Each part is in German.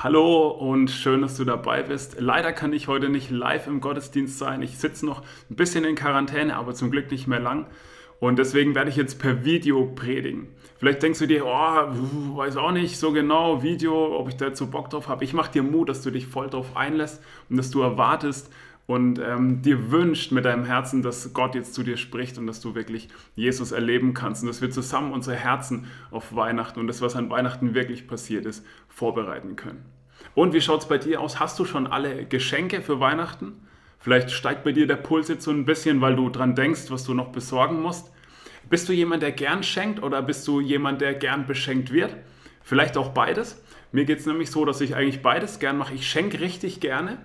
Hallo und schön, dass du dabei bist. Leider kann ich heute nicht live im Gottesdienst sein. Ich sitze noch ein bisschen in Quarantäne, aber zum Glück nicht mehr lang. Und deswegen werde ich jetzt per Video predigen. Vielleicht denkst du dir, oh, weiß auch nicht so genau, Video, ob ich dazu Bock drauf habe. Ich mache dir Mut, dass du dich voll drauf einlässt und dass du erwartest, und ähm, dir wünscht mit deinem Herzen, dass Gott jetzt zu dir spricht und dass du wirklich Jesus erleben kannst und dass wir zusammen unsere Herzen auf Weihnachten und das, was an Weihnachten wirklich passiert ist, vorbereiten können. Und wie schaut es bei dir aus? Hast du schon alle Geschenke für Weihnachten? Vielleicht steigt bei dir der Puls jetzt so ein bisschen, weil du dran denkst, was du noch besorgen musst. Bist du jemand, der gern schenkt oder bist du jemand, der gern beschenkt wird? Vielleicht auch beides. Mir geht es nämlich so, dass ich eigentlich beides gern mache. Ich schenke richtig gerne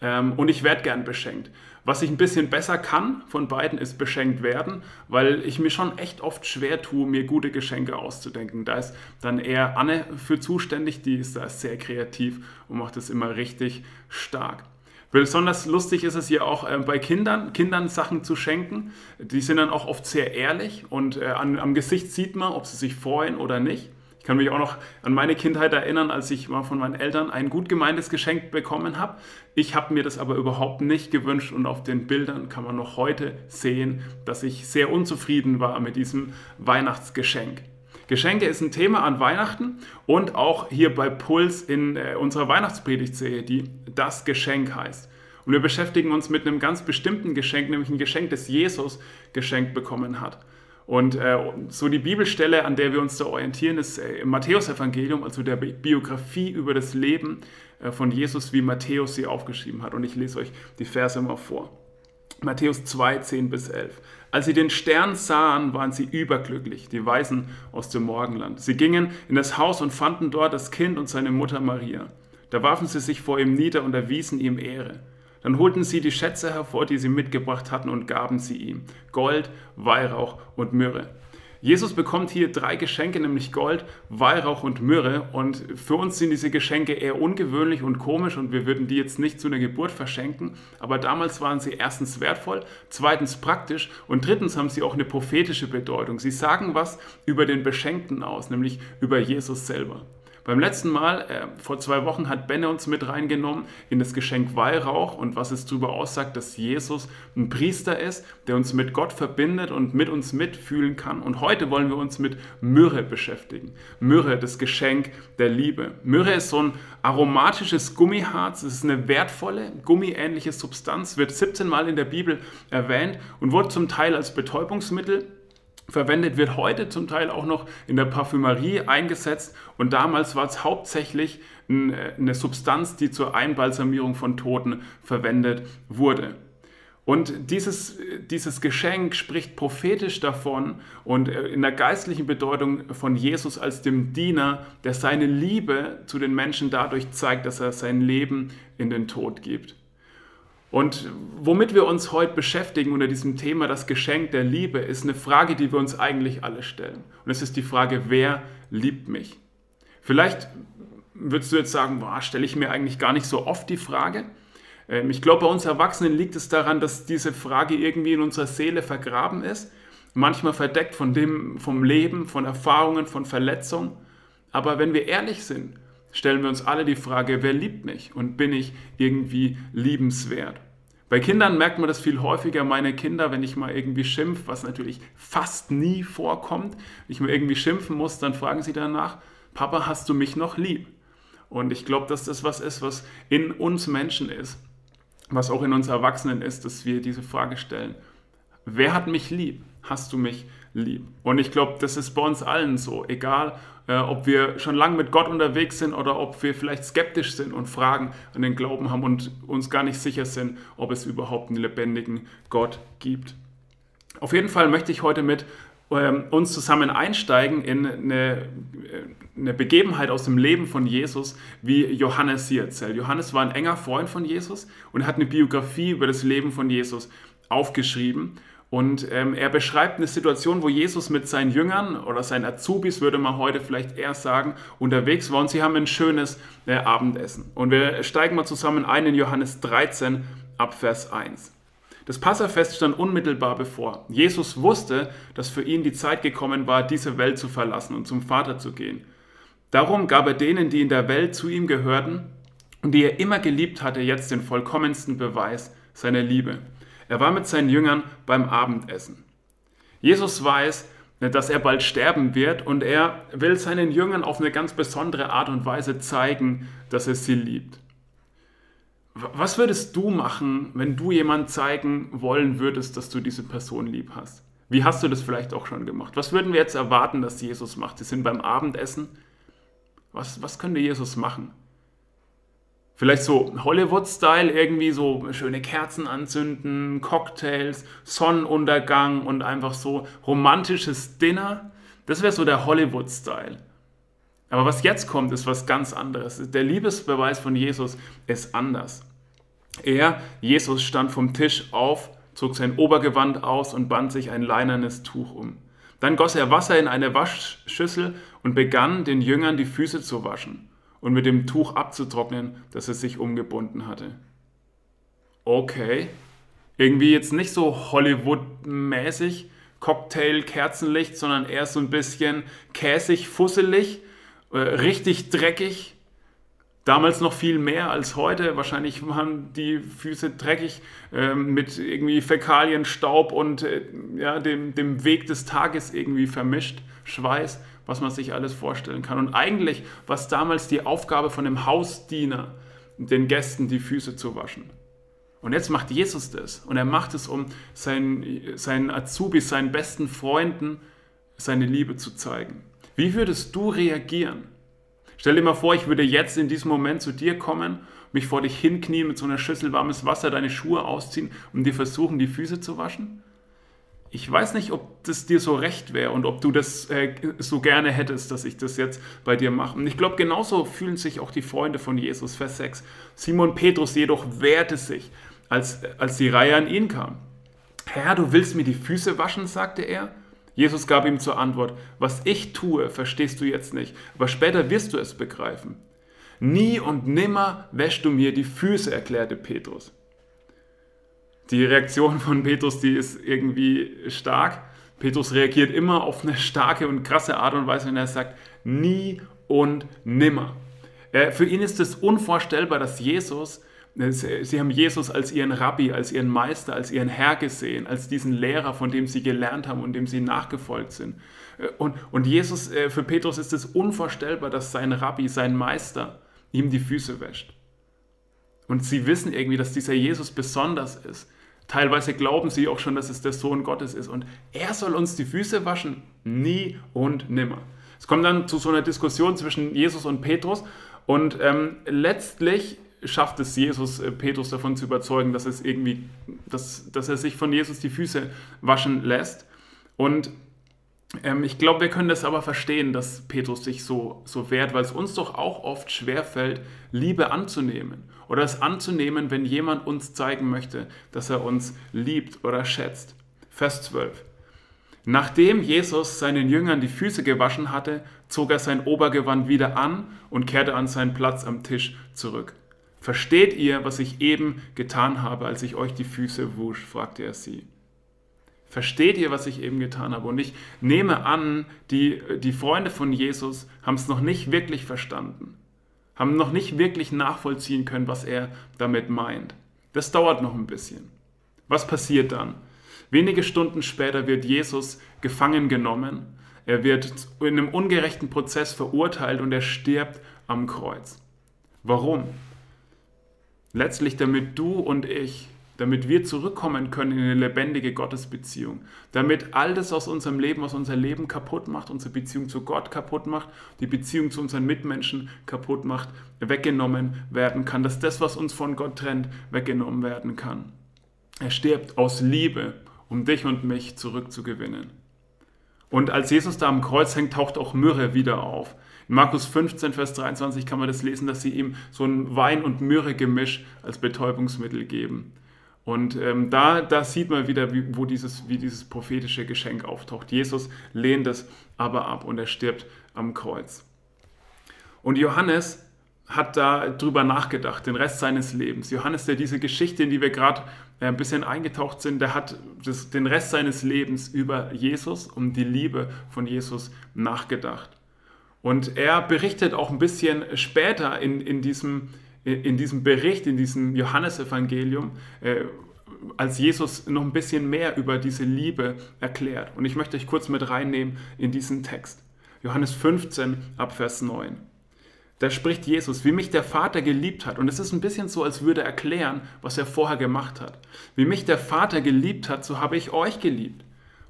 ähm, und ich werde gern beschenkt. Was ich ein bisschen besser kann von beiden ist beschenkt werden, weil ich mir schon echt oft schwer tue, mir gute Geschenke auszudenken. Da ist dann eher Anne für zuständig, die ist da sehr kreativ und macht es immer richtig stark. Besonders lustig ist es hier auch äh, bei Kindern, Kindern Sachen zu schenken. Die sind dann auch oft sehr ehrlich und äh, an, am Gesicht sieht man, ob sie sich freuen oder nicht. Ich kann mich auch noch an meine Kindheit erinnern, als ich mal von meinen Eltern ein gut gemeintes Geschenk bekommen habe. Ich habe mir das aber überhaupt nicht gewünscht und auf den Bildern kann man noch heute sehen, dass ich sehr unzufrieden war mit diesem Weihnachtsgeschenk. Geschenke ist ein Thema an Weihnachten und auch hier bei Puls in äh, unserer Weihnachtspredigtserie, die das Geschenk heißt. Und wir beschäftigen uns mit einem ganz bestimmten Geschenk, nämlich ein Geschenk, das Jesus geschenkt bekommen hat. Und äh, so die Bibelstelle, an der wir uns da orientieren, ist äh, im Matthäusevangelium, also der Biografie über das Leben äh, von Jesus, wie Matthäus sie aufgeschrieben hat. Und ich lese euch die Verse mal vor. Matthäus 2, 10 bis 11. Als sie den Stern sahen, waren sie überglücklich, die Weisen aus dem Morgenland. Sie gingen in das Haus und fanden dort das Kind und seine Mutter Maria. Da warfen sie sich vor ihm nieder und erwiesen ihm Ehre. Dann holten sie die Schätze hervor, die sie mitgebracht hatten, und gaben sie ihm. Gold, Weihrauch und Myrrhe. Jesus bekommt hier drei Geschenke, nämlich Gold, Weihrauch und Myrrhe. Und für uns sind diese Geschenke eher ungewöhnlich und komisch und wir würden die jetzt nicht zu einer Geburt verschenken. Aber damals waren sie erstens wertvoll, zweitens praktisch und drittens haben sie auch eine prophetische Bedeutung. Sie sagen was über den Beschenkten aus, nämlich über Jesus selber. Beim letzten Mal, äh, vor zwei Wochen, hat Benne uns mit reingenommen in das Geschenk Weihrauch und was es darüber aussagt, dass Jesus ein Priester ist, der uns mit Gott verbindet und mit uns mitfühlen kann. Und heute wollen wir uns mit Myrrhe beschäftigen. Myrrhe, das Geschenk der Liebe. Myrrhe ist so ein aromatisches Gummiharz, es ist eine wertvolle, gummiähnliche Substanz, wird 17 Mal in der Bibel erwähnt und wurde zum Teil als Betäubungsmittel verwendet, wird heute zum Teil auch noch in der Parfümerie eingesetzt und damals war es hauptsächlich äh, eine Substanz, die zur Einbalsamierung von Toten verwendet wurde. Und dieses, dieses Geschenk spricht prophetisch davon und äh, in der geistlichen Bedeutung von Jesus als dem Diener, der seine Liebe zu den Menschen dadurch zeigt, dass er sein Leben in den Tod gibt. Und womit wir uns heute beschäftigen unter diesem Thema, das Geschenk der Liebe, ist eine Frage, die wir uns eigentlich alle stellen. Und es ist die Frage, wer liebt mich? Vielleicht würdest du jetzt sagen, stelle ich mir eigentlich gar nicht so oft die Frage. Ähm, ich glaube, bei uns Erwachsenen liegt es daran, dass diese Frage irgendwie in unserer Seele vergraben ist, manchmal verdeckt von dem, vom Leben, von Erfahrungen, von Verletzungen. Aber wenn wir ehrlich sind, stellen wir uns alle die Frage, wer liebt mich und bin ich irgendwie liebenswert? Bei Kindern merkt man das viel häufiger. Meine Kinder, wenn ich mal irgendwie schimpf, was natürlich fast nie vorkommt, wenn ich mal irgendwie schimpfen muss, dann fragen sie danach, Papa, hast du mich noch lieb? Und ich glaube, dass das was ist, was in uns Menschen ist, was auch in uns Erwachsenen ist, dass wir diese Frage stellen. Wer hat mich lieb? Hast du mich lieb? Und ich glaube, das ist bei uns allen so, egal ob wir schon lange mit Gott unterwegs sind oder ob wir vielleicht skeptisch sind und Fragen an den Glauben haben und uns gar nicht sicher sind, ob es überhaupt einen lebendigen Gott gibt. Auf jeden Fall möchte ich heute mit ähm, uns zusammen einsteigen in eine, eine Begebenheit aus dem Leben von Jesus, wie Johannes sie erzählt. Johannes war ein enger Freund von Jesus und hat eine Biografie über das Leben von Jesus aufgeschrieben. Und ähm, er beschreibt eine Situation, wo Jesus mit seinen Jüngern oder seinen Azubis, würde man heute vielleicht eher sagen, unterwegs war und sie haben ein schönes äh, Abendessen. Und wir steigen mal zusammen ein in Johannes 13 ab Vers 1. Das Passafest stand unmittelbar bevor. Jesus wusste, dass für ihn die Zeit gekommen war, diese Welt zu verlassen und zum Vater zu gehen. Darum gab er denen, die in der Welt zu ihm gehörten und die er immer geliebt hatte, jetzt den vollkommensten Beweis seiner Liebe. Er war mit seinen Jüngern beim Abendessen. Jesus weiß, dass er bald sterben wird und er will seinen Jüngern auf eine ganz besondere Art und Weise zeigen, dass er sie liebt. Was würdest du machen, wenn du jemand zeigen wollen würdest, dass du diese Person lieb hast? Wie hast du das vielleicht auch schon gemacht? Was würden wir jetzt erwarten, dass Jesus macht? Sie sind beim Abendessen. Was, was könnte Jesus machen? Vielleicht so Hollywood-Style, irgendwie so schöne Kerzen anzünden, Cocktails, Sonnenuntergang und einfach so romantisches Dinner. Das wäre so der Hollywood-Style. Aber was jetzt kommt, ist was ganz anderes. Der Liebesbeweis von Jesus ist anders. Er, Jesus, stand vom Tisch auf, zog sein Obergewand aus und band sich ein leinernes Tuch um. Dann goss er Wasser in eine Waschschüssel und begann, den Jüngern die Füße zu waschen und mit dem Tuch abzutrocknen, das er sich umgebunden hatte. Okay, irgendwie jetzt nicht so Hollywood-mäßig, Cocktail, Kerzenlicht, sondern eher so ein bisschen käsig, fusselig, äh, richtig dreckig. Damals noch viel mehr als heute. Wahrscheinlich waren die Füße dreckig äh, mit irgendwie Fäkalien, Staub und äh, ja, dem, dem Weg des Tages irgendwie vermischt. Schweiß, was man sich alles vorstellen kann. Und eigentlich war es damals die Aufgabe von dem Hausdiener, den Gästen die Füße zu waschen. Und jetzt macht Jesus das. Und er macht es, um seinen, seinen Azubis, seinen besten Freunden seine Liebe zu zeigen. Wie würdest du reagieren? Stell dir mal vor, ich würde jetzt in diesem Moment zu dir kommen, mich vor dich hinknien mit so einer Schüssel warmes Wasser, deine Schuhe ausziehen und dir versuchen, die Füße zu waschen? Ich weiß nicht, ob das dir so recht wäre und ob du das äh, so gerne hättest, dass ich das jetzt bei dir mache. Und ich glaube, genauso fühlen sich auch die Freunde von Jesus, Vers 6. Simon Petrus jedoch wehrte sich, als, als die Reihe an ihn kam. Herr, du willst mir die Füße waschen, sagte er. Jesus gab ihm zur Antwort, was ich tue, verstehst du jetzt nicht, aber später wirst du es begreifen. Nie und nimmer wäschst du mir die Füße, erklärte Petrus. Die Reaktion von Petrus, die ist irgendwie stark. Petrus reagiert immer auf eine starke und krasse Art und Weise, wenn er sagt, nie und nimmer. Für ihn ist es unvorstellbar, dass Jesus Sie haben Jesus als ihren Rabbi, als ihren Meister, als ihren Herr gesehen, als diesen Lehrer, von dem sie gelernt haben und dem sie nachgefolgt sind. Und, und Jesus, äh, für Petrus ist es unvorstellbar, dass sein Rabbi, sein Meister, ihm die Füße wäscht. Und sie wissen irgendwie, dass dieser Jesus besonders ist. Teilweise glauben sie auch schon, dass es der Sohn Gottes ist. Und er soll uns die Füße waschen? Nie und nimmer. Es kommt dann zu so einer Diskussion zwischen Jesus und Petrus. Und ähm, letztlich schafft es Jesus, äh, Petrus davon zu überzeugen, dass, es irgendwie, dass, dass er sich von Jesus die Füße waschen lässt. Und ähm, ich glaube, wir können das aber verstehen, dass Petrus sich so, so wehrt, weil es uns doch auch oft schwerfällt, Liebe anzunehmen. Oder es anzunehmen, wenn jemand uns zeigen möchte, dass er uns liebt oder schätzt. Vers 12. Nachdem Jesus seinen Jüngern die Füße gewaschen hatte, zog er sein Obergewand wieder an und kehrte an seinen Platz am Tisch zurück. Versteht ihr, was ich eben getan habe, als ich euch die Füße wusch? fragte er sie. Versteht ihr, was ich eben getan habe? Und ich nehme an, die, die Freunde von Jesus haben es noch nicht wirklich verstanden, haben noch nicht wirklich nachvollziehen können, was er damit meint. Das dauert noch ein bisschen. Was passiert dann? Wenige Stunden später wird Jesus gefangen genommen. Er wird in einem ungerechten Prozess verurteilt und er stirbt am Kreuz. Warum? Letztlich, damit du und ich, damit wir zurückkommen können in eine lebendige Gottesbeziehung, damit all das aus unserem Leben, was unser Leben kaputt macht, unsere Beziehung zu Gott kaputt macht, die Beziehung zu unseren Mitmenschen kaputt macht, weggenommen werden kann, dass das, was uns von Gott trennt, weggenommen werden kann. Er stirbt aus Liebe, um dich und mich zurückzugewinnen. Und als Jesus da am Kreuz hängt, taucht auch Myrrhe wieder auf. In Markus 15, Vers 23 kann man das lesen, dass sie ihm so ein Wein- und Myrrhe-Gemisch als Betäubungsmittel geben. Und ähm, da, da sieht man wieder, wie, wo dieses, wie dieses prophetische Geschenk auftaucht. Jesus lehnt es aber ab und er stirbt am Kreuz. Und Johannes hat da drüber nachgedacht, den Rest seines Lebens. Johannes, der diese Geschichte, in die wir gerade äh, ein bisschen eingetaucht sind, der hat das, den Rest seines Lebens über Jesus und die Liebe von Jesus nachgedacht. Und er berichtet auch ein bisschen später in, in, diesem, in diesem Bericht, in diesem Johannesevangelium, äh, als Jesus noch ein bisschen mehr über diese Liebe erklärt. Und ich möchte euch kurz mit reinnehmen in diesen Text. Johannes 15 ab Vers 9. Da spricht Jesus, wie mich der Vater geliebt hat. Und es ist ein bisschen so, als würde er erklären, was er vorher gemacht hat. Wie mich der Vater geliebt hat, so habe ich euch geliebt.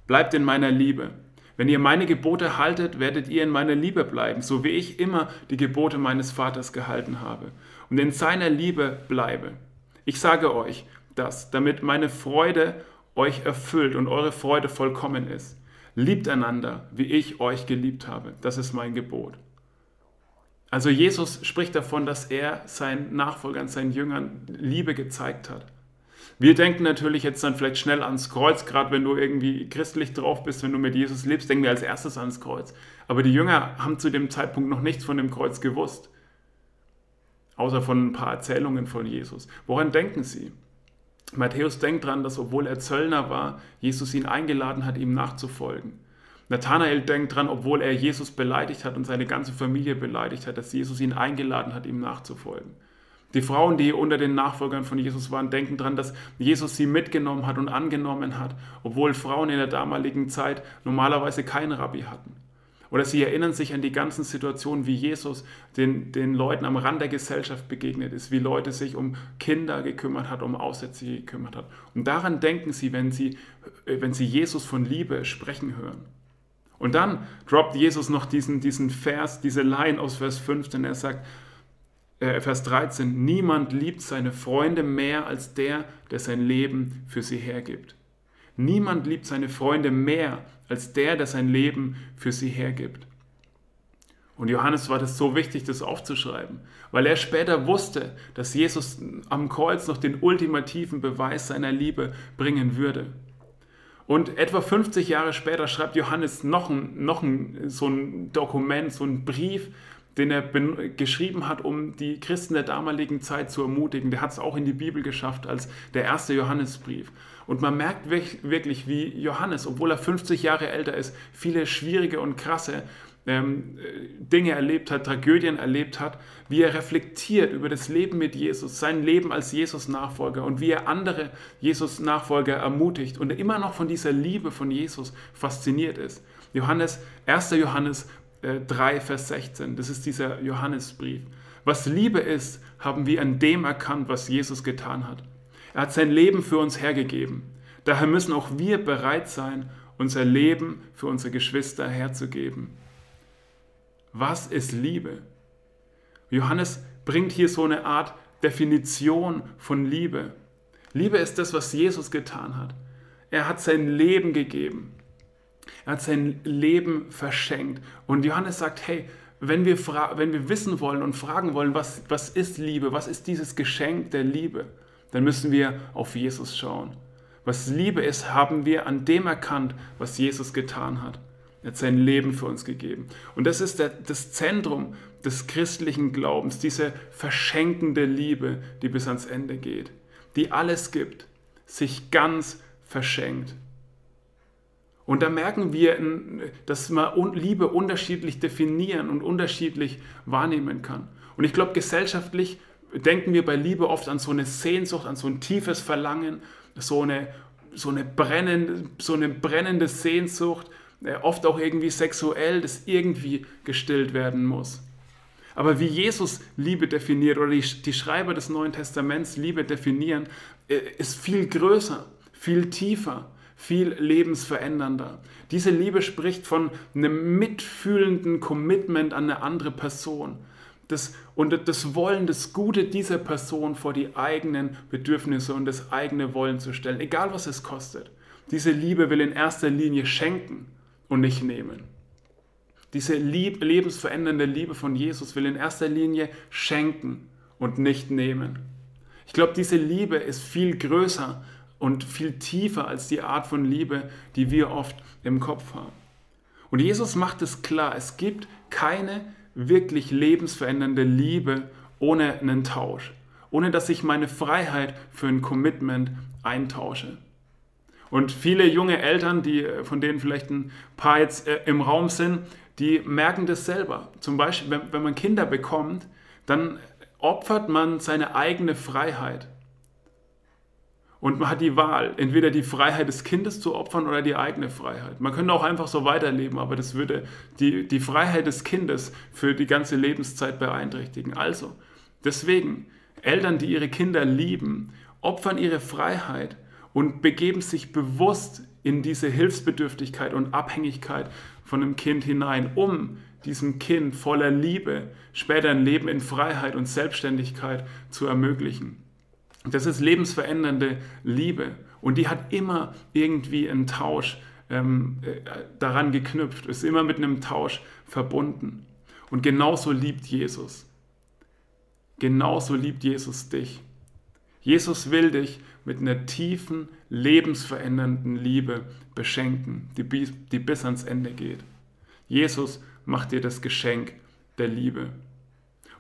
Bleibt in meiner Liebe. Wenn ihr meine Gebote haltet, werdet ihr in meiner Liebe bleiben, so wie ich immer die Gebote meines Vaters gehalten habe und in seiner Liebe bleibe. Ich sage euch das, damit meine Freude euch erfüllt und eure Freude vollkommen ist. Liebt einander, wie ich euch geliebt habe. Das ist mein Gebot. Also Jesus spricht davon, dass er seinen Nachfolgern, seinen Jüngern Liebe gezeigt hat. Wir denken natürlich jetzt dann vielleicht schnell ans Kreuz, gerade wenn du irgendwie christlich drauf bist, wenn du mit Jesus lebst, denken wir als erstes ans Kreuz. Aber die Jünger haben zu dem Zeitpunkt noch nichts von dem Kreuz gewusst, außer von ein paar Erzählungen von Jesus. Woran denken sie? Matthäus denkt daran, dass obwohl er Zöllner war, Jesus ihn eingeladen hat, ihm nachzufolgen. Nathanael denkt dran, obwohl er Jesus beleidigt hat und seine ganze Familie beleidigt hat, dass Jesus ihn eingeladen hat, ihm nachzufolgen. Die Frauen, die unter den Nachfolgern von Jesus waren, denken dran, dass Jesus sie mitgenommen hat und angenommen hat, obwohl Frauen in der damaligen Zeit normalerweise keinen Rabbi hatten. Oder sie erinnern sich an die ganzen Situationen, wie Jesus den, den Leuten am Rand der Gesellschaft begegnet ist, wie Leute sich um Kinder gekümmert hat, um Aussätzige gekümmert hat. Und daran denken sie, wenn sie, wenn sie Jesus von Liebe sprechen hören. Und dann droppt Jesus noch diesen, diesen Vers, diese Line aus Vers 15. Er sagt, äh, Vers 13, niemand liebt seine Freunde mehr als der, der sein Leben für sie hergibt. Niemand liebt seine Freunde mehr als der, der sein Leben für sie hergibt. Und Johannes war das so wichtig, das aufzuschreiben, weil er später wusste, dass Jesus am Kreuz noch den ultimativen Beweis seiner Liebe bringen würde. Und etwa 50 Jahre später schreibt Johannes noch ein, noch ein, so ein Dokument, so ein Brief, den er geschrieben hat, um die Christen der damaligen Zeit zu ermutigen. Der hat es auch in die Bibel geschafft als der erste Johannesbrief. Und man merkt wirklich, wie Johannes, obwohl er 50 Jahre älter ist, viele schwierige und krasse ähm, Dinge erlebt hat, Tragödien erlebt hat, wie er reflektiert über das Leben mit Jesus, sein Leben als Jesus-Nachfolger und wie er andere Jesus-Nachfolger ermutigt und immer noch von dieser Liebe von Jesus fasziniert ist. Johannes, 1. Johannes äh, 3, Vers 16, das ist dieser Johannesbrief. Was Liebe ist, haben wir an dem erkannt, was Jesus getan hat. Er hat sein Leben für uns hergegeben. Daher müssen auch wir bereit sein, unser Leben für unsere Geschwister herzugeben. Was ist Liebe? Johannes bringt hier so eine Art Definition von Liebe. Liebe ist das, was Jesus getan hat. Er hat sein Leben gegeben. Er hat sein Leben verschenkt. Und Johannes sagt, hey, wenn wir, wenn wir wissen wollen und fragen wollen, was, was ist Liebe, was ist dieses Geschenk der Liebe, dann müssen wir auf Jesus schauen. Was Liebe ist, haben wir an dem erkannt, was Jesus getan hat. Er hat sein Leben für uns gegeben. Und das ist der, das Zentrum des christlichen Glaubens, diese verschenkende Liebe, die bis ans Ende geht, die alles gibt, sich ganz verschenkt. Und da merken wir, dass man Liebe unterschiedlich definieren und unterschiedlich wahrnehmen kann. Und ich glaube, gesellschaftlich denken wir bei Liebe oft an so eine Sehnsucht, an so ein tiefes Verlangen, so eine, so eine, brennende, so eine brennende Sehnsucht, äh, oft auch irgendwie sexuell, das irgendwie gestillt werden muss. Aber wie Jesus Liebe definiert oder die, die Schreiber des Neuen Testaments Liebe definieren, äh, ist viel größer, viel tiefer, viel lebensverändernder. Diese Liebe spricht von einem mitfühlenden Commitment an eine andere Person. Das, und das Wollen, das Gute dieser Person vor die eigenen Bedürfnisse und das eigene Wollen zu stellen, egal was es kostet. Diese Liebe will in erster Linie schenken und nicht nehmen. Diese lieb, lebensverändernde Liebe von Jesus will in erster Linie schenken und nicht nehmen. Ich glaube, diese Liebe ist viel größer und viel tiefer als die Art von Liebe, die wir oft im Kopf haben. Und Jesus macht es klar, es gibt keine wirklich lebensverändernde Liebe ohne einen Tausch, ohne dass ich meine Freiheit für ein Commitment eintausche. Und viele junge Eltern, die, von denen vielleicht ein paar jetzt äh, im Raum sind, die merken das selber. Zum Beispiel, wenn, wenn man Kinder bekommt, dann opfert man seine eigene Freiheit. Und man hat die Wahl, entweder die Freiheit des Kindes zu opfern oder die eigene Freiheit. Man könnte auch einfach so weiterleben, aber das würde die, die Freiheit des Kindes für die ganze Lebenszeit beeinträchtigen. Also, deswegen, Eltern, die ihre Kinder lieben, opfern ihre Freiheit und begeben sich bewusst in diese Hilfsbedürftigkeit und Abhängigkeit von einem Kind hinein, um diesem Kind voller Liebe später ein Leben in Freiheit und Selbstständigkeit zu ermöglichen. Das ist lebensverändernde Liebe und die hat immer irgendwie einen Tausch ähm, äh, daran geknüpft, ist immer mit einem Tausch verbunden. Und genauso liebt Jesus. Genauso liebt Jesus dich. Jesus will dich mit einer tiefen, lebensverändernden Liebe beschenken, die, die bis ans Ende geht. Jesus macht dir das Geschenk der Liebe.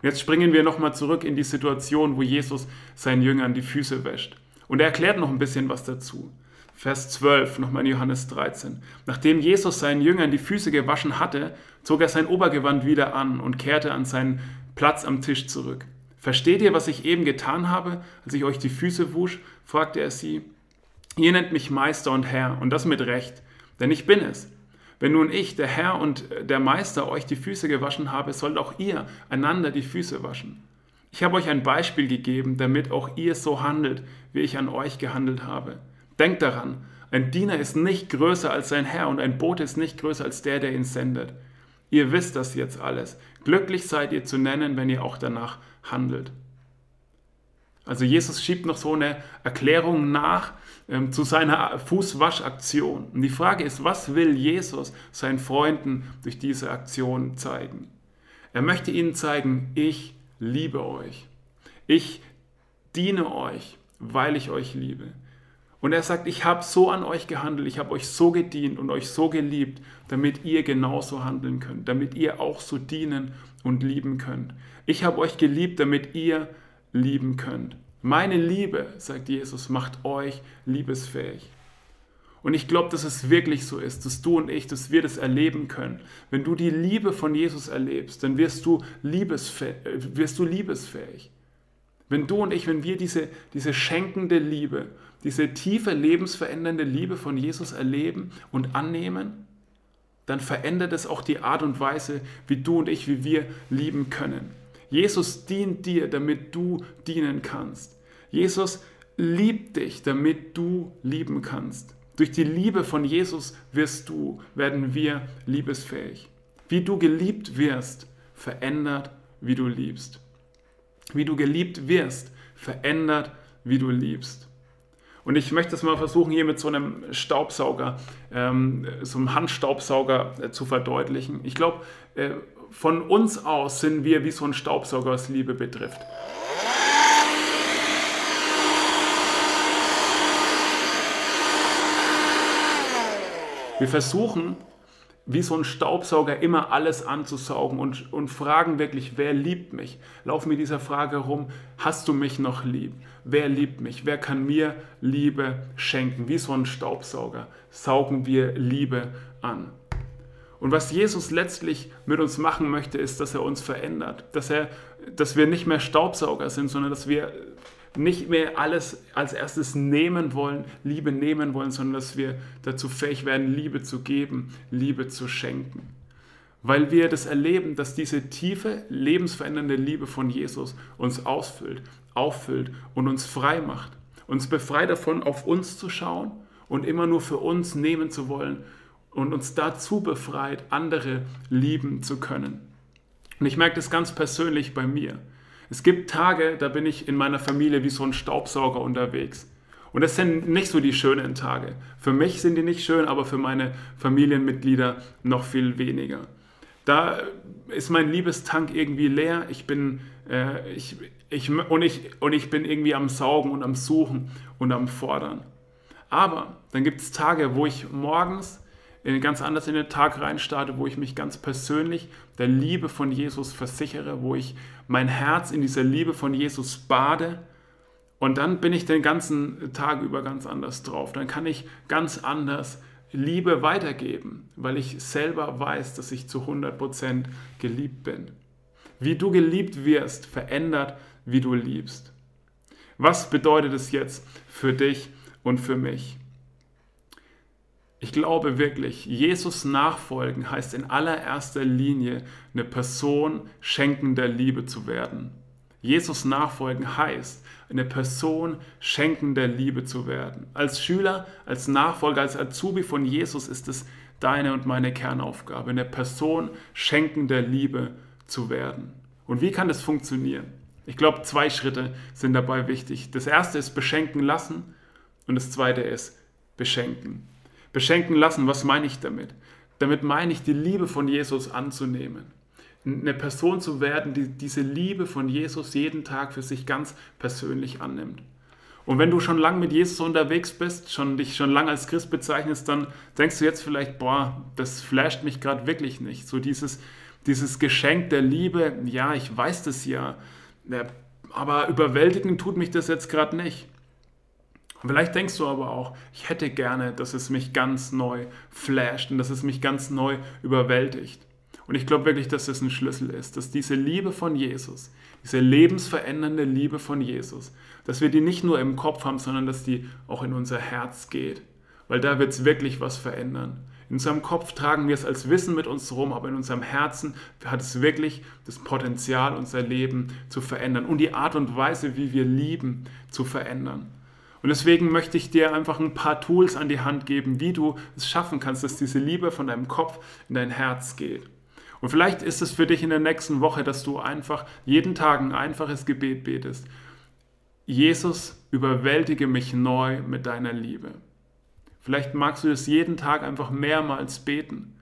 Jetzt springen wir nochmal zurück in die Situation, wo Jesus seinen Jüngern die Füße wäscht. Und er erklärt noch ein bisschen was dazu. Vers 12, nochmal in Johannes 13. Nachdem Jesus seinen Jüngern die Füße gewaschen hatte, zog er sein Obergewand wieder an und kehrte an seinen Platz am Tisch zurück. Versteht ihr, was ich eben getan habe, als ich euch die Füße wusch? fragte er sie. Ihr nennt mich Meister und Herr, und das mit Recht, denn ich bin es. Wenn nun ich, der Herr und der Meister, euch die Füße gewaschen habe, sollt auch ihr einander die Füße waschen. Ich habe euch ein Beispiel gegeben, damit auch ihr so handelt, wie ich an euch gehandelt habe. Denkt daran, ein Diener ist nicht größer als sein Herr und ein Bote ist nicht größer als der, der ihn sendet. Ihr wisst das jetzt alles. Glücklich seid ihr zu nennen, wenn ihr auch danach handelt. Also Jesus schiebt noch so eine Erklärung nach ähm, zu seiner Fußwaschaktion. Und die Frage ist, was will Jesus seinen Freunden durch diese Aktion zeigen? Er möchte ihnen zeigen, ich liebe euch. Ich diene euch, weil ich euch liebe. Und er sagt, ich habe so an euch gehandelt, ich habe euch so gedient und euch so geliebt, damit ihr genauso handeln könnt, damit ihr auch so dienen und lieben könnt. Ich habe euch geliebt, damit ihr lieben könnt. Meine Liebe, sagt Jesus, macht euch liebesfähig. Und ich glaube, dass es wirklich so ist, dass du und ich, dass wir das erleben können. Wenn du die Liebe von Jesus erlebst, dann wirst du, liebesfähig. Wirst du liebesfähig. Wenn du und ich, wenn wir diese, diese schenkende Liebe, diese tiefe, lebensverändernde Liebe von Jesus erleben und annehmen, dann verändert es auch die Art und Weise, wie du und ich, wie wir lieben können. Jesus dient dir, damit du dienen kannst. Jesus liebt dich, damit du lieben kannst. Durch die Liebe von Jesus wirst du, werden wir liebesfähig. Wie du geliebt wirst, verändert, wie du liebst. Wie du geliebt wirst, verändert, wie du liebst. Und ich möchte es mal versuchen, hier mit so einem Staubsauger, ähm, so einem Handstaubsauger äh, zu verdeutlichen. Ich glaube, äh, von uns aus sind wir wie so ein Staubsauger, was Liebe betrifft. Wir versuchen, wie so ein Staubsauger immer alles anzusaugen und, und fragen wirklich, wer liebt mich? Laufen mit dieser Frage rum, hast du mich noch lieb? Wer liebt mich? Wer kann mir Liebe schenken? Wie so ein Staubsauger saugen wir Liebe an. Und was Jesus letztlich mit uns machen möchte, ist, dass er uns verändert, dass, er, dass wir nicht mehr Staubsauger sind, sondern dass wir nicht mehr alles als erstes nehmen wollen, Liebe nehmen wollen, sondern dass wir dazu fähig werden, Liebe zu geben, Liebe zu schenken. Weil wir das erleben, dass diese tiefe, lebensverändernde Liebe von Jesus uns ausfüllt, auffüllt und uns frei macht. Uns befreit davon, auf uns zu schauen und immer nur für uns nehmen zu wollen, und uns dazu befreit, andere lieben zu können. Und ich merke das ganz persönlich bei mir. Es gibt Tage, da bin ich in meiner Familie wie so ein Staubsauger unterwegs. Und das sind nicht so die schönen Tage. Für mich sind die nicht schön, aber für meine Familienmitglieder noch viel weniger. Da ist mein Liebestank irgendwie leer. Ich bin, äh, ich, ich, und, ich, und ich bin irgendwie am Saugen und am Suchen und am Fordern. Aber dann gibt es Tage, wo ich morgens ganz anders in den Tag reinstarte, wo ich mich ganz persönlich der Liebe von Jesus versichere, wo ich mein Herz in dieser Liebe von Jesus bade und dann bin ich den ganzen Tag über ganz anders drauf. Dann kann ich ganz anders Liebe weitergeben, weil ich selber weiß, dass ich zu 100% geliebt bin. Wie du geliebt wirst, verändert, wie du liebst. Was bedeutet es jetzt für dich und für mich? Ich glaube wirklich, Jesus nachfolgen heißt in allererster Linie eine Person schenkender Liebe zu werden. Jesus nachfolgen heißt, eine Person schenkender Liebe zu werden. Als Schüler, als Nachfolger, als Azubi von Jesus ist es deine und meine Kernaufgabe, eine Person schenkender Liebe zu werden. Und wie kann das funktionieren? Ich glaube, zwei Schritte sind dabei wichtig. Das erste ist beschenken lassen und das zweite ist beschenken. Beschenken lassen, was meine ich damit? Damit meine ich, die Liebe von Jesus anzunehmen eine Person zu werden, die diese Liebe von Jesus jeden Tag für sich ganz persönlich annimmt. Und wenn du schon lange mit Jesus unterwegs bist, schon dich schon lange als Christ bezeichnest, dann denkst du jetzt vielleicht, boah, das flasht mich gerade wirklich nicht. So dieses, dieses Geschenk der Liebe, ja, ich weiß das ja, aber überwältigen tut mich das jetzt gerade nicht. Vielleicht denkst du aber auch, ich hätte gerne, dass es mich ganz neu flasht und dass es mich ganz neu überwältigt. Und ich glaube wirklich, dass das ein Schlüssel ist, dass diese Liebe von Jesus, diese lebensverändernde Liebe von Jesus, dass wir die nicht nur im Kopf haben, sondern dass die auch in unser Herz geht. Weil da wird es wirklich was verändern. In unserem Kopf tragen wir es als Wissen mit uns rum, aber in unserem Herzen hat es wirklich das Potenzial, unser Leben zu verändern und die Art und Weise, wie wir lieben, zu verändern. Und deswegen möchte ich dir einfach ein paar Tools an die Hand geben, wie du es schaffen kannst, dass diese Liebe von deinem Kopf in dein Herz geht. Und vielleicht ist es für dich in der nächsten Woche, dass du einfach jeden Tag ein einfaches Gebet betest. Jesus, überwältige mich neu mit deiner Liebe. Vielleicht magst du das jeden Tag einfach mehrmals beten.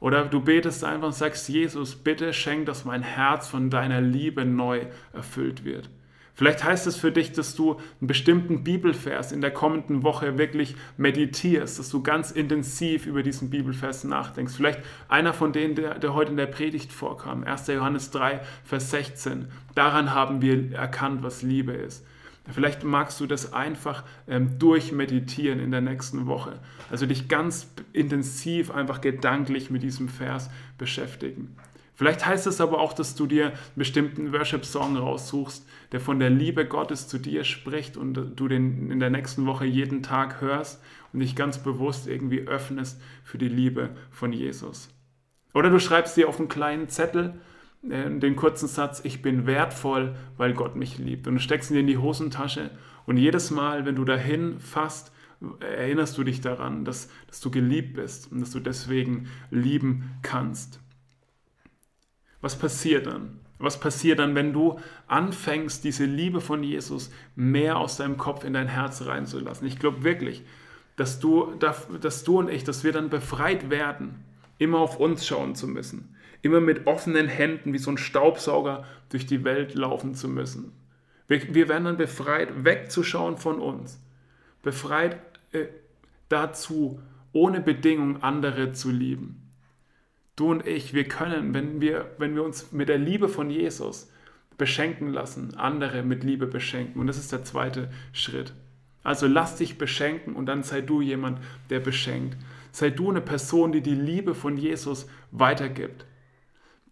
Oder du betest einfach und sagst, Jesus, bitte schenk, dass mein Herz von deiner Liebe neu erfüllt wird. Vielleicht heißt es für dich, dass du einen bestimmten Bibelvers in der kommenden Woche wirklich meditierst, dass du ganz intensiv über diesen Bibelvers nachdenkst. Vielleicht einer von denen, der, der heute in der Predigt vorkam, 1. Johannes 3, Vers 16. Daran haben wir erkannt, was Liebe ist. Vielleicht magst du das einfach ähm, durchmeditieren in der nächsten Woche. Also dich ganz intensiv einfach gedanklich mit diesem Vers beschäftigen. Vielleicht heißt es aber auch, dass du dir einen bestimmten Worship-Song raussuchst, der von der Liebe Gottes zu dir spricht und du den in der nächsten Woche jeden Tag hörst und dich ganz bewusst irgendwie öffnest für die Liebe von Jesus. Oder du schreibst dir auf einen kleinen Zettel äh, den kurzen Satz, ich bin wertvoll, weil Gott mich liebt. Und du steckst ihn in die Hosentasche und jedes Mal, wenn du dahin fasst, erinnerst du dich daran, dass, dass du geliebt bist und dass du deswegen lieben kannst. Was passiert dann? Was passiert dann, wenn du anfängst, diese Liebe von Jesus mehr aus deinem Kopf in dein Herz reinzulassen? Ich glaube wirklich, dass du, dass du und ich, dass wir dann befreit werden, immer auf uns schauen zu müssen, immer mit offenen Händen wie so ein Staubsauger durch die Welt laufen zu müssen. Wir, wir werden dann befreit, wegzuschauen von uns, befreit äh, dazu, ohne Bedingung andere zu lieben. Du und ich, wir können, wenn wir, wenn wir uns mit der Liebe von Jesus beschenken lassen, andere mit Liebe beschenken. Und das ist der zweite Schritt. Also lass dich beschenken und dann sei du jemand, der beschenkt. Sei du eine Person, die die Liebe von Jesus weitergibt.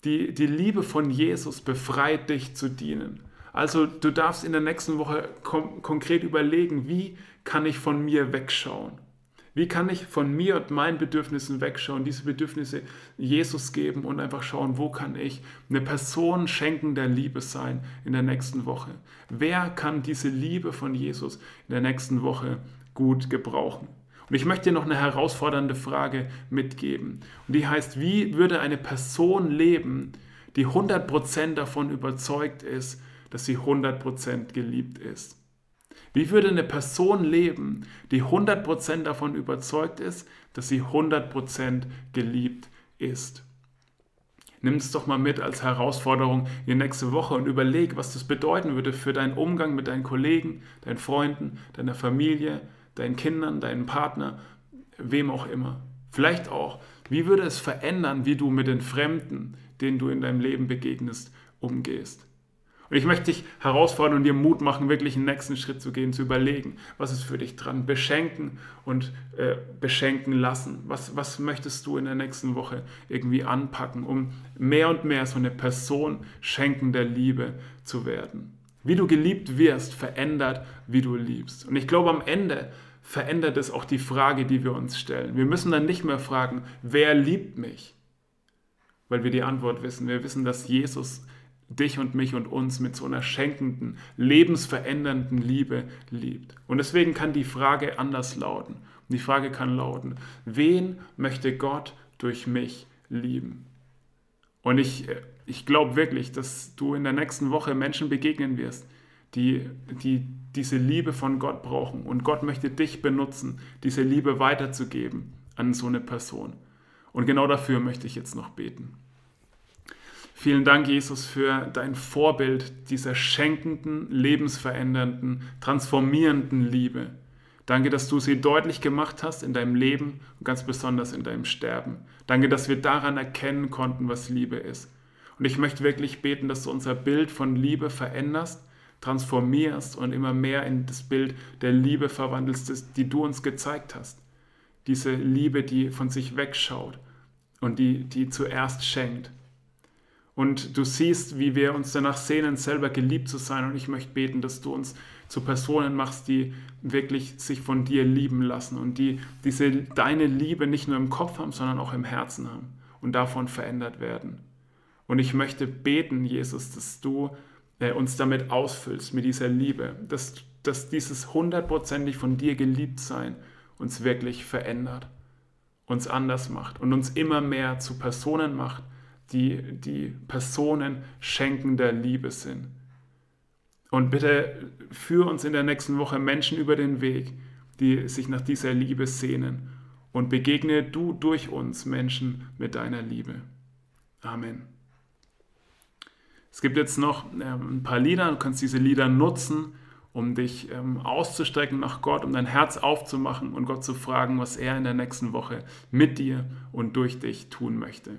Die, die Liebe von Jesus befreit dich zu dienen. Also du darfst in der nächsten Woche konkret überlegen, wie kann ich von mir wegschauen? Wie kann ich von mir und meinen Bedürfnissen wegschauen, diese Bedürfnisse Jesus geben und einfach schauen, wo kann ich eine Person schenken der Liebe sein in der nächsten Woche? Wer kann diese Liebe von Jesus in der nächsten Woche gut gebrauchen? Und ich möchte dir noch eine herausfordernde Frage mitgeben. Und die heißt, wie würde eine Person leben, die 100% davon überzeugt ist, dass sie 100% geliebt ist? Wie würde eine Person leben, die 100% davon überzeugt ist, dass sie 100% geliebt ist? Nimm es doch mal mit als Herausforderung in die nächste Woche und überleg, was das bedeuten würde für deinen Umgang mit deinen Kollegen, deinen Freunden, deiner Familie, deinen Kindern, deinem Partner, wem auch immer. Vielleicht auch, wie würde es verändern, wie du mit den Fremden, denen du in deinem Leben begegnest, umgehst. Und ich möchte dich herausfordern und dir Mut machen, wirklich einen nächsten Schritt zu gehen, zu überlegen, was ist für dich dran, beschenken und äh, beschenken lassen. Was, was möchtest du in der nächsten Woche irgendwie anpacken, um mehr und mehr so eine Person schenkender Liebe zu werden. Wie du geliebt wirst, verändert, wie du liebst. Und ich glaube, am Ende verändert es auch die Frage, die wir uns stellen. Wir müssen dann nicht mehr fragen, wer liebt mich? Weil wir die Antwort wissen. Wir wissen, dass Jesus dich und mich und uns mit so einer schenkenden, lebensverändernden Liebe liebt. Und deswegen kann die Frage anders lauten. Und die Frage kann lauten, wen möchte Gott durch mich lieben? Und ich, ich glaube wirklich, dass du in der nächsten Woche Menschen begegnen wirst, die, die diese Liebe von Gott brauchen. Und Gott möchte dich benutzen, diese Liebe weiterzugeben an so eine Person. Und genau dafür möchte ich jetzt noch beten. Vielen Dank, Jesus, für dein Vorbild dieser schenkenden, lebensverändernden, transformierenden Liebe. Danke, dass du sie deutlich gemacht hast in deinem Leben und ganz besonders in deinem Sterben. Danke, dass wir daran erkennen konnten, was Liebe ist. Und ich möchte wirklich beten, dass du unser Bild von Liebe veränderst, transformierst und immer mehr in das Bild der Liebe verwandelst, die du uns gezeigt hast. Diese Liebe, die von sich wegschaut und die, die zuerst schenkt. Und du siehst, wie wir uns danach sehnen, selber geliebt zu sein. Und ich möchte beten, dass du uns zu Personen machst, die wirklich sich von dir lieben lassen und die diese deine Liebe nicht nur im Kopf haben, sondern auch im Herzen haben und davon verändert werden. Und ich möchte beten, Jesus, dass du äh, uns damit ausfüllst, mit dieser Liebe, dass, dass dieses hundertprozentig von dir geliebt sein uns wirklich verändert, uns anders macht und uns immer mehr zu Personen macht, die, die Personen schenkender Liebe sind. Und bitte führe uns in der nächsten Woche Menschen über den Weg, die sich nach dieser Liebe sehnen. Und begegne du durch uns Menschen mit deiner Liebe. Amen. Es gibt jetzt noch ähm, ein paar Lieder, du kannst diese Lieder nutzen, um dich ähm, auszustrecken nach Gott, um dein Herz aufzumachen und Gott zu fragen, was er in der nächsten Woche mit dir und durch dich tun möchte.